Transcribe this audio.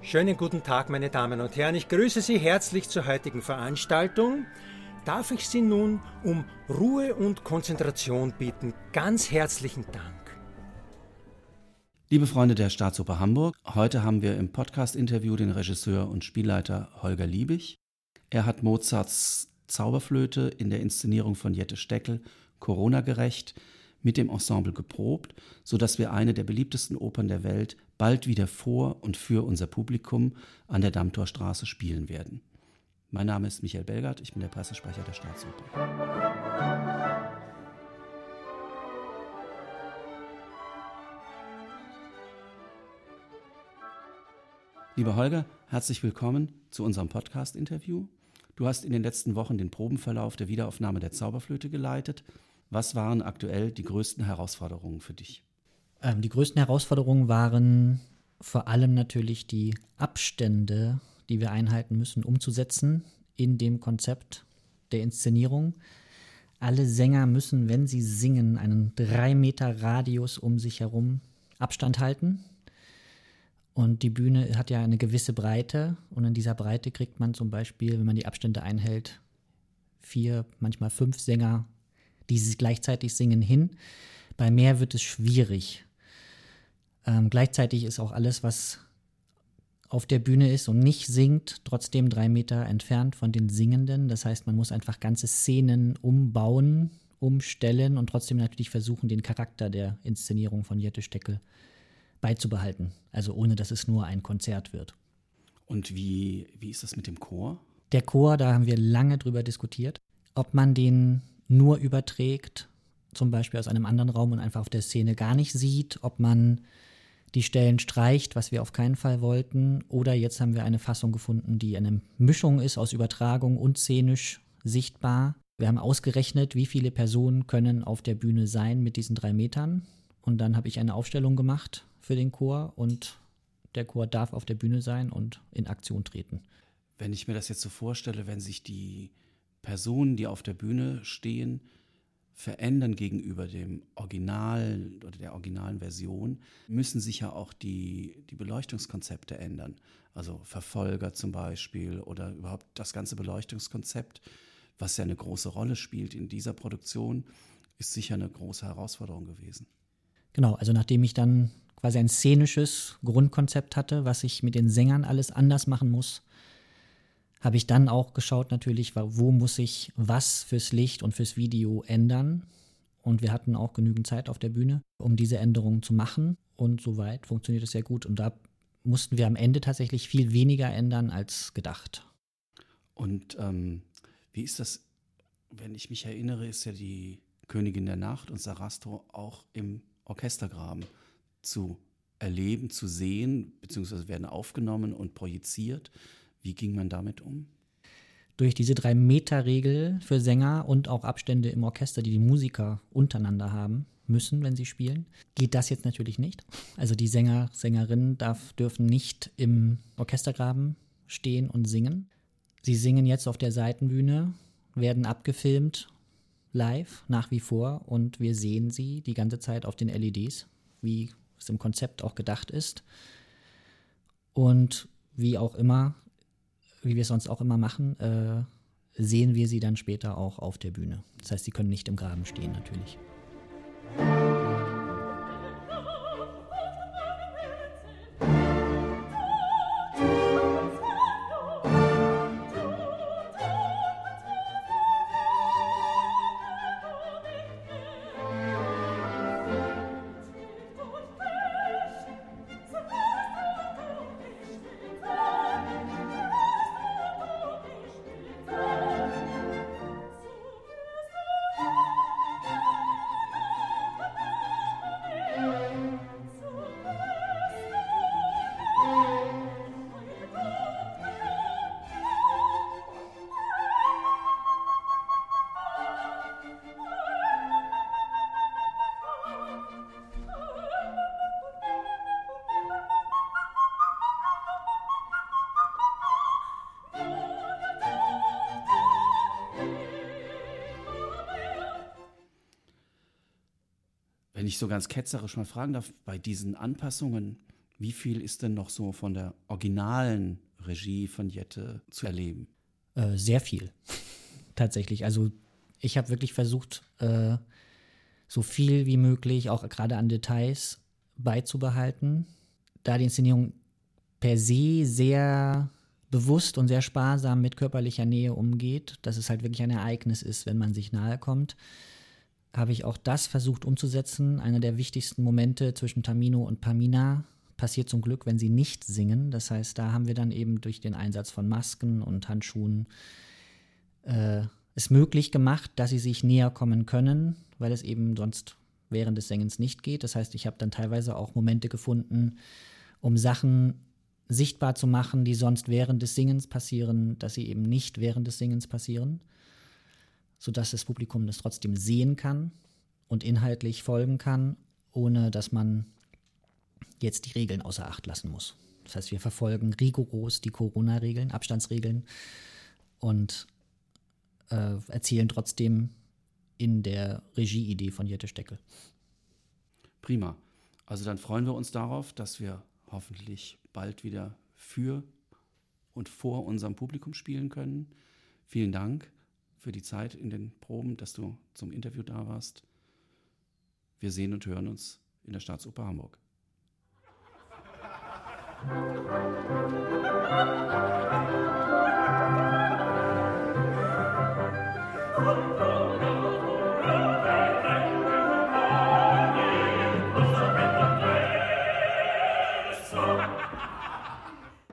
Schönen guten Tag, meine Damen und Herren. Ich grüße Sie herzlich zur heutigen Veranstaltung. Darf ich Sie nun um Ruhe und Konzentration bitten? Ganz herzlichen Dank. Liebe Freunde der Staatsoper Hamburg, heute haben wir im Podcast-Interview den Regisseur und Spielleiter Holger Liebig. Er hat Mozarts Zauberflöte in der Inszenierung von Jette Steckel Corona gerecht mit dem Ensemble geprobt, sodass wir eine der beliebtesten Opern der Welt bald wieder vor und für unser Publikum an der Dammtorstraße spielen werden. Mein Name ist Michael Belgard, ich bin der Pressesprecher der Staatsoper. Lieber Holger, herzlich willkommen zu unserem Podcast-Interview. Du hast in den letzten Wochen den Probenverlauf der Wiederaufnahme der Zauberflöte geleitet. Was waren aktuell die größten Herausforderungen für dich? Ähm, die größten Herausforderungen waren vor allem natürlich die Abstände, die wir einhalten müssen, umzusetzen in dem Konzept der Inszenierung. Alle Sänger müssen, wenn sie singen, einen drei Meter Radius um sich herum Abstand halten. Und die Bühne hat ja eine gewisse Breite. Und in dieser Breite kriegt man zum Beispiel, wenn man die Abstände einhält, vier, manchmal fünf Sänger, die gleichzeitig singen, hin. Bei mehr wird es schwierig. Ähm, gleichzeitig ist auch alles, was auf der Bühne ist und nicht singt, trotzdem drei Meter entfernt von den Singenden. Das heißt, man muss einfach ganze Szenen umbauen, umstellen und trotzdem natürlich versuchen, den Charakter der Inszenierung von Jette Steckel beizubehalten. Also ohne, dass es nur ein Konzert wird. Und wie, wie ist das mit dem Chor? Der Chor, da haben wir lange drüber diskutiert, ob man den nur überträgt, zum Beispiel aus einem anderen Raum und einfach auf der Szene gar nicht sieht, ob man die Stellen streicht, was wir auf keinen Fall wollten. Oder jetzt haben wir eine Fassung gefunden, die eine Mischung ist aus Übertragung und szenisch sichtbar. Wir haben ausgerechnet, wie viele Personen können auf der Bühne sein mit diesen drei Metern. Und dann habe ich eine Aufstellung gemacht für den Chor und der Chor darf auf der Bühne sein und in Aktion treten. Wenn ich mir das jetzt so vorstelle, wenn sich die Personen, die auf der Bühne stehen, verändern gegenüber dem Original oder der originalen Version, müssen sich ja auch die, die Beleuchtungskonzepte ändern. Also Verfolger zum Beispiel oder überhaupt das ganze Beleuchtungskonzept, was ja eine große Rolle spielt in dieser Produktion, ist sicher eine große Herausforderung gewesen. Genau, also nachdem ich dann quasi ein szenisches Grundkonzept hatte, was ich mit den Sängern alles anders machen muss, habe ich dann auch geschaut natürlich, wo muss ich was fürs Licht und fürs Video ändern. Und wir hatten auch genügend Zeit auf der Bühne, um diese Änderungen zu machen. Und soweit funktioniert es sehr gut. Und da mussten wir am Ende tatsächlich viel weniger ändern als gedacht. Und ähm, wie ist das, wenn ich mich erinnere, ist ja die Königin der Nacht und Sarastro auch im Orchestergraben zu erleben, zu sehen, beziehungsweise werden aufgenommen und projiziert. Wie ging man damit um? Durch diese Drei-Meter-Regel für Sänger und auch Abstände im Orchester, die die Musiker untereinander haben müssen, wenn sie spielen, geht das jetzt natürlich nicht. Also die Sänger, Sängerinnen darf, dürfen nicht im Orchestergraben stehen und singen. Sie singen jetzt auf der Seitenbühne, werden abgefilmt, live nach wie vor und wir sehen sie die ganze Zeit auf den LEDs, wie es im Konzept auch gedacht ist. Und wie auch immer wie wir es sonst auch immer machen, äh, sehen wir sie dann später auch auf der Bühne. Das heißt, sie können nicht im Graben stehen natürlich. Wenn ich so ganz ketzerisch mal fragen darf, bei diesen Anpassungen, Wie viel ist denn noch so von der originalen Regie von Jette zu erleben? Äh, sehr viel, tatsächlich. Also ich habe wirklich versucht, äh, so viel wie möglich, auch gerade an Details, beizubehalten. Da die Inszenierung per se sehr bewusst und sehr sparsam mit körperlicher Nähe umgeht, dass es halt wirklich ein Ereignis ist, wenn man sich nahe kommt, habe ich auch das versucht umzusetzen. Einer der wichtigsten Momente zwischen Tamino und Pamina passiert zum Glück, wenn sie nicht singen. Das heißt, da haben wir dann eben durch den Einsatz von Masken und Handschuhen äh, es möglich gemacht, dass sie sich näher kommen können, weil es eben sonst während des Singens nicht geht. Das heißt, ich habe dann teilweise auch Momente gefunden, um Sachen sichtbar zu machen, die sonst während des Singens passieren, dass sie eben nicht während des Singens passieren, sodass das Publikum das trotzdem sehen kann und inhaltlich folgen kann, ohne dass man jetzt die Regeln außer Acht lassen muss. Das heißt, wir verfolgen rigoros die Corona-Regeln, Abstandsregeln und äh, erzählen trotzdem in der Regieidee von Jette Steckel. Prima. Also dann freuen wir uns darauf, dass wir hoffentlich bald wieder für und vor unserem Publikum spielen können. Vielen Dank für die Zeit in den Proben, dass du zum Interview da warst. Wir sehen und hören uns in der Staatsoper Hamburg. Musik